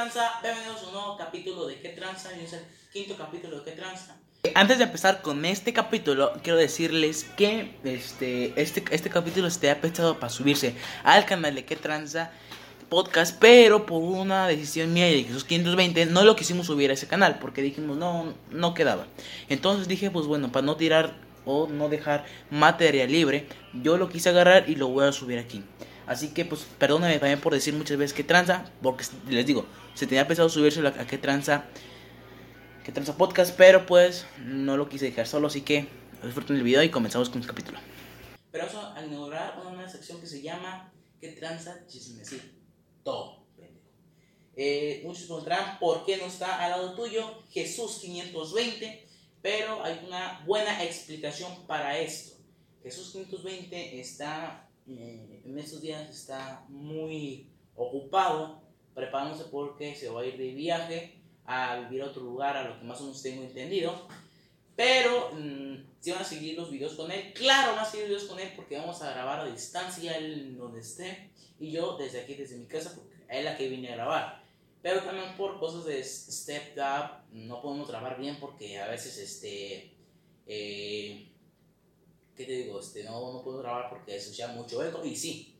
tranza? Bienvenidos a un nuevo capítulo de ¿Qué tranza? Y es el quinto capítulo de ¿Qué tranza? Antes de empezar con este capítulo, quiero decirles que este, este, este capítulo está pensado para subirse al canal de Que Tranza Podcast, pero por una decisión mía y de Jesús 520 no lo quisimos subir a ese canal porque dijimos no, no quedaba. Entonces dije, pues bueno, para no tirar o no dejar material libre, yo lo quise agarrar y lo voy a subir aquí. Así que pues perdónenme también por decir muchas veces que tranza, porque les digo, se tenía pensado subirse a que tranza que tranza podcast, pero pues no lo quise dejar solo, así que disfruten el video y comenzamos con el capítulo. Pero vamos a inaugurar una nueva sección que se llama ¿Qué tranza chismecito? Eh, muchos preguntarán por qué no está al lado tuyo Jesús 520, pero hay una buena explicación para esto. Jesús 520 está, en estos días está muy ocupado, preparándose porque se va a ir de viaje a vivir a otro lugar, a lo que más o menos tengo entendido. Pero mm, si van a seguir los videos con él, claro, van a seguir videos con él porque vamos a grabar a distancia, él donde esté, y yo desde aquí, desde mi casa, porque es la que vine a grabar. Pero también por cosas de step up, no podemos grabar bien porque a veces, este, eh, ¿qué te digo? Este, no, no puedo grabar porque se escucha mucho eco, y sí.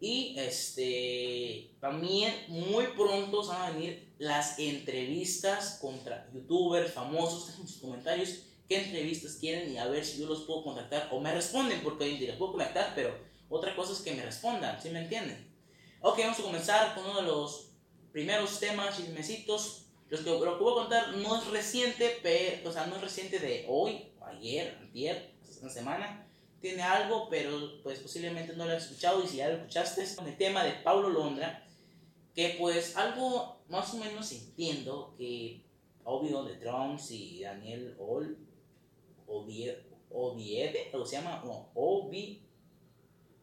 Y este, también muy pronto van a venir las entrevistas contra youtubers famosos. en sus comentarios qué entrevistas quieren y a ver si yo los puedo contactar o me responden, porque hoy en día los puedo contactar, pero otra cosa es que me respondan, ¿sí me entienden? Ok, vamos a comenzar con uno de los primeros temas, chismecitos. Los que, lo que voy a contar no es reciente, pero, o sea, no es reciente de hoy, ayer, ayer, una semana. Tiene algo, pero pues posiblemente no lo has escuchado y si ya lo escuchaste, es el tema de Paulo Londra, que pues algo más o menos entiendo que Obvio de Trumps y Daniel Ol, Oviedo, o se llama, no, Ovi,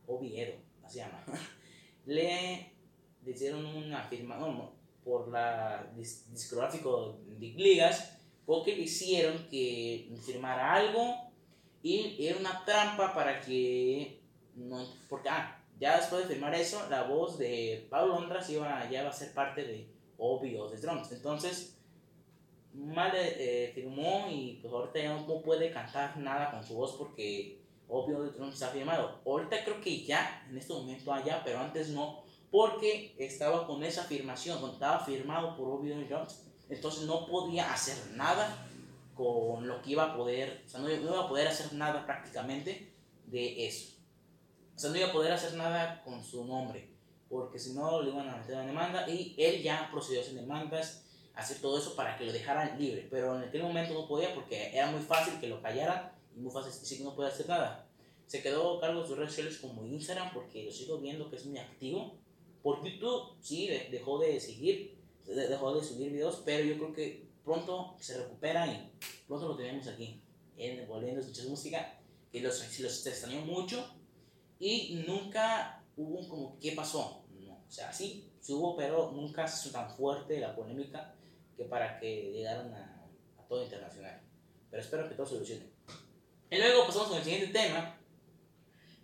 Oviedo, se llama, le hicieron una firma, no, por la discográfico de ligas, porque le hicieron que firmara algo y era una trampa para que, no, porque, ah, ya después de firmar eso, la voz de Pablo Londras iba, ya iba a ser parte de obvio de drums. Entonces, mal eh, firmó y pues ahorita ya no puede cantar nada con su voz porque obvio de drums ha firmado. Ahorita creo que ya, en este momento allá, pero antes no, porque estaba con esa afirmación, estaba firmado por de drums. Entonces no podía hacer nada con lo que iba a poder, o sea, no, iba a poder hacer nada prácticamente de eso. O sea, no iba a poder hacer nada con su nombre porque si no le iban a meter una demanda y él ya procedió a hacer demandas, hacer todo eso para que lo dejaran libre, pero en aquel momento no podía porque era muy fácil que lo callaran y muy fácil decir que no puede hacer nada. Se quedó a cargo de sus redes sociales como Instagram porque lo sigo viendo que es muy activo. Por YouTube sí dejó de seguir, dejó de subir videos, pero yo creo que pronto se recupera y pronto lo tenemos aquí, en, volviendo a escuchar música, que los, los extrañó mucho y nunca hubo un como, ¿qué pasó? O sea, sí hubo, pero nunca se hizo tan fuerte la polémica que para que llegaran a, a todo internacional. Pero espero que todo se solucione. Y luego pasamos con el siguiente tema,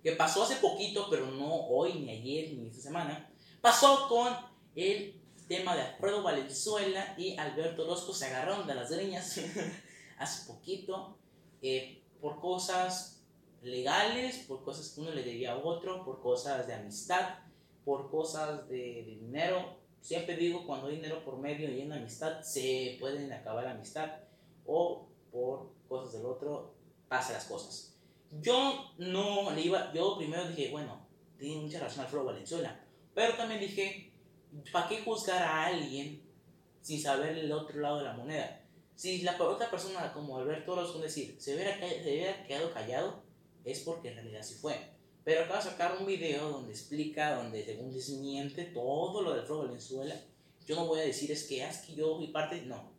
que pasó hace poquito, pero no hoy, ni ayer, ni esta semana. Pasó con el tema de Alfredo Valenzuela y Alberto Orozco se agarraron de las greñas hace poquito eh, por cosas legales, por cosas que uno le debía a otro, por cosas de amistad por cosas de, dinero. Siempre digo, cuando hay dinero por medio y en amistad, se pueden acabar la amistad. O por cosas del otro, pasa las cosas. Yo no le iba, yo primero dije, bueno, tiene mucha razón Alfredo Valenzuela. Pero también dije, ¿para qué juzgar a alguien sin saber el otro lado de la moneda? Si la otra persona como Alberto Orozco decir, se hubiera, se hubiera quedado callado, es porque en realidad sí fue. Pero acaba de sacar un video donde explica, donde según desmiente todo lo del Fro Valenzuela. Yo no voy a decir es que, es que yo fui parte, no.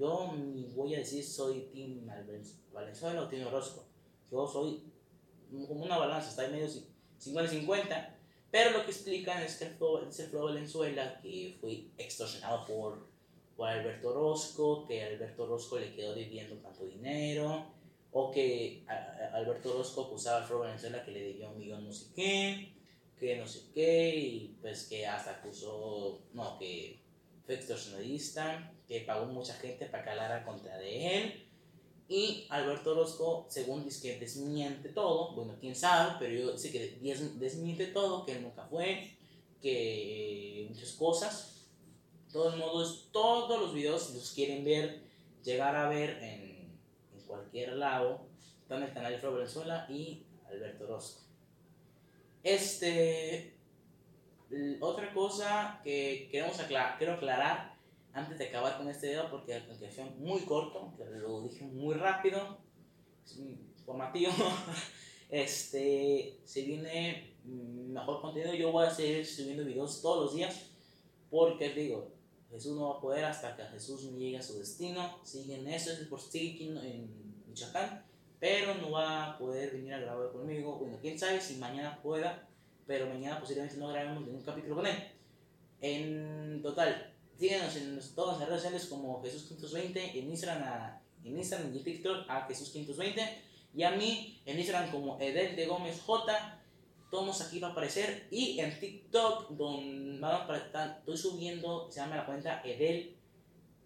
Yo ni voy a decir soy Team Valenzuela o Team Orozco. Yo soy como una balanza, está en medio 50-50. Pero lo que explican es que el Fro Valenzuela que fue extorsionado por, por Alberto Orozco, que Alberto Orozco le quedó debiendo tanto dinero o que Alberto Orozco acusaba a Alfredo Valenzuela que le debía un millón no sé qué, que no sé qué, y pues que hasta acusó, no, que fue extorsionista, que pagó mucha gente para que hablara contra de él. Y Alberto Orozco, según dice que desmiente todo, bueno, quién sabe, pero yo sé que desmiente todo, que él nunca fue, que muchas cosas. De todos modos, todos los videos, si los quieren ver, llegar a ver en, en cualquier lado, están en el canal de Fro Venezuela y Alberto Orozco. Este, otra cosa que queremos quiero aclarar antes de acabar con este video, porque la fue muy corto, lo dije muy rápido, es informativo. este, se viene mejor contenido. Yo voy a seguir subiendo videos todos los días, porque digo, Jesús no va a poder hasta que Jesús no llegue a su destino. Siguen eso, es por seguir en Michoacán, pero no va a poder venir a grabar conmigo. Bueno, quién sabe si mañana pueda, pero mañana posiblemente no grabemos ningún capítulo con él. En total, síguenos en todas las redes sociales como Jesús520, en Instagram, en Instagram y TikTok a Jesús520 y a mí en Instagram como Edel de Gómez J. Todos aquí va a aparecer y en TikTok donde estoy subiendo, se llama la cuenta Edel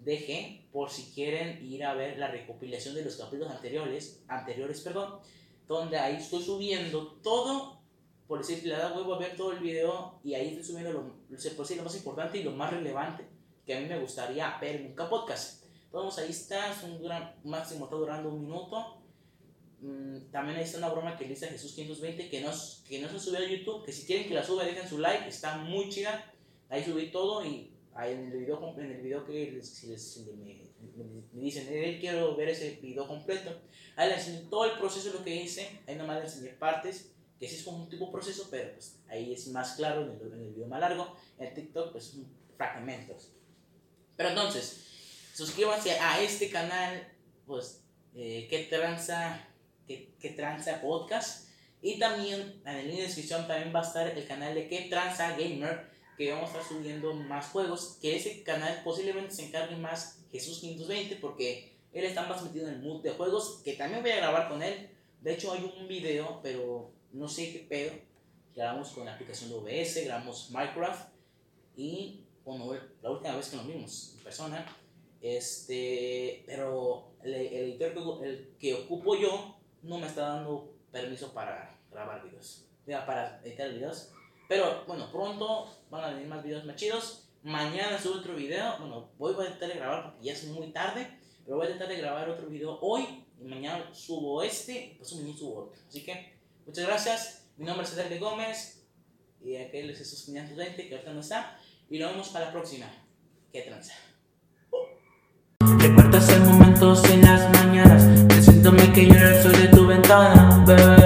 DG por si quieren ir a ver la recopilación de los capítulos anteriores, anteriores, perdón, donde ahí estoy subiendo todo, por decir, le da huevo a ver todo el video y ahí estoy subiendo lo, por lo más importante y lo más relevante que a mí me gustaría ver en un podcast. Todos ahí está, es un máximo está durando un minuto. Mm, también ahí está una broma que dice Jesús 520 que no, que no se subió a YouTube, que si quieren que la suba dejen su like, está muy chida. Ahí subí todo y ahí en el video, en el video que les, si les, me, me, dicen, eh, quiero ver ese video completo, ahí les enseño todo el proceso lo que hice, ahí nomás les enseñé partes, que sí es como un tipo de proceso, pero pues ahí es más claro en el, en el video más largo, en TikTok pues fragmentos. Pero entonces, suscríbanse a este canal, pues, eh, que tranza, que, que tranza podcast. Y también en el link de descripción también va a estar el canal de que tranza gamer, que vamos a estar subiendo más juegos, que ese canal posiblemente se encargue más Jesús 520, porque él está más metido en el mood de juegos, que también voy a grabar con él. De hecho hay un video, pero no sé qué pedo. Grabamos con la aplicación de OBS, grabamos Minecraft y bueno, la última vez que nos vimos en persona, este, pero el, editor que, el que ocupo yo no me está dando permiso para grabar videos, para editar videos. Pero bueno, pronto van a venir más videos más chidos. Mañana subo otro video. Bueno, voy a intentar de grabar porque ya es muy tarde. Pero voy a intentar de grabar otro video hoy. Y mañana subo este. Pues mañana subo otro. Así que muchas gracias. Mi nombre es Cedric Gómez. Y aquel es Jesús 520 que ahorita no está. Y nos vemos para la próxima. ¿Qué tranza? Recuerdas el momento en las mañanas, diciéndome que yo sol de tu ventana, bebé,